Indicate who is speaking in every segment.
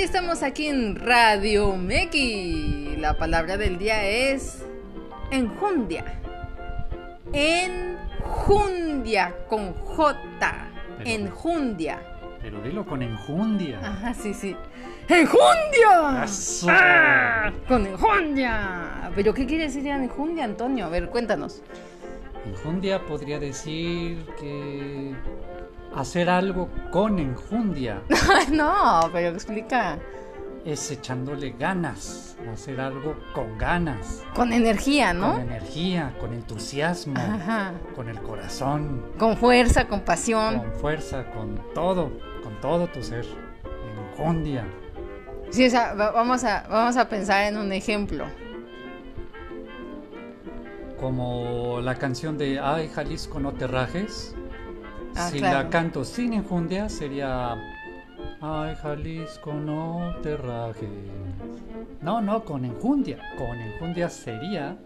Speaker 1: estamos aquí en Radio Meki. La palabra del día es enjundia. Enjundia con J.
Speaker 2: Pero-
Speaker 1: Enjundia.
Speaker 2: Pero dilo con enjundia.
Speaker 1: Ajá, sí, sí. ¡Enjundia!
Speaker 2: Eso.
Speaker 1: ¡Ah! Con enjundia. ¿Pero qué quiere decir enjundia, Antonio? A ver, cuéntanos.
Speaker 2: Enjundia podría decir que hacer algo con enjundia
Speaker 1: no, pero explica.
Speaker 2: es echándole ganas, hacer algo con ganas,
Speaker 1: Con energía,
Speaker 2: con
Speaker 1: ¿no?
Speaker 2: energía, con entusiasmo,
Speaker 1: Ajá.
Speaker 2: con el corazón,
Speaker 1: Con fuerza, con pasión.
Speaker 2: con fuerza, con todo, con todo tu ser. Enjundia.
Speaker 1: Sí, o sea, va- vamos a, vamos a pensar en un ejemplo.
Speaker 2: Como la canción de Ay Jalisco no te rajes.
Speaker 1: Ah,
Speaker 2: si
Speaker 1: claro.
Speaker 2: la canto sin enjundia sería Ay Jalisco no te rajes. No, no, con enjundia. Con enjundia sería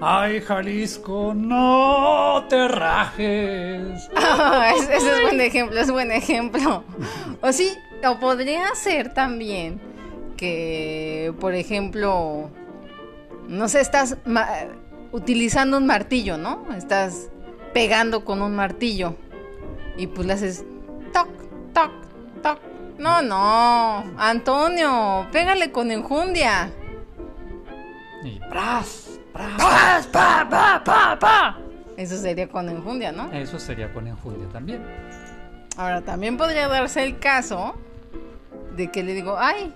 Speaker 2: Ay Jalisco no te rajes.
Speaker 1: Ah, es- ese es buen ejemplo, es buen ejemplo. O sí, o podría ser también que, por ejemplo, no sé, estás utilizando un martillo, ¿no? Estás pegando con un martillo y pues le haces toc, toc, toc. No, no, Antonio, pégale con enjundia.
Speaker 2: Y pras, pras.
Speaker 1: ¡Paz, pa, pa, pa, pa! Eso sería con enjundia, ¿no?
Speaker 2: Eso sería con enjundia también.
Speaker 1: Ahora, también podría darse el caso de que le digo, ay,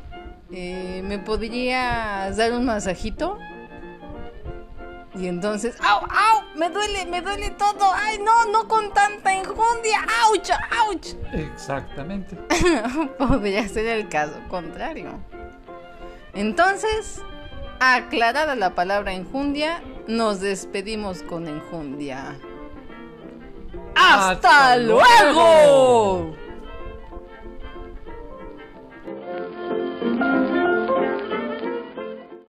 Speaker 1: eh, ¿me podrías dar un masajito? Y entonces, ¡au, au! Me duele, me duele todo. ¡Ay, no, no con tanta enjundia! ¡Auch, auch!
Speaker 2: Exactamente.
Speaker 1: Podría ser el caso contrario. Entonces, aclarada la palabra enjundia, nos despedimos con enjundia. ¡Hasta,
Speaker 2: ¡Hasta
Speaker 1: luego!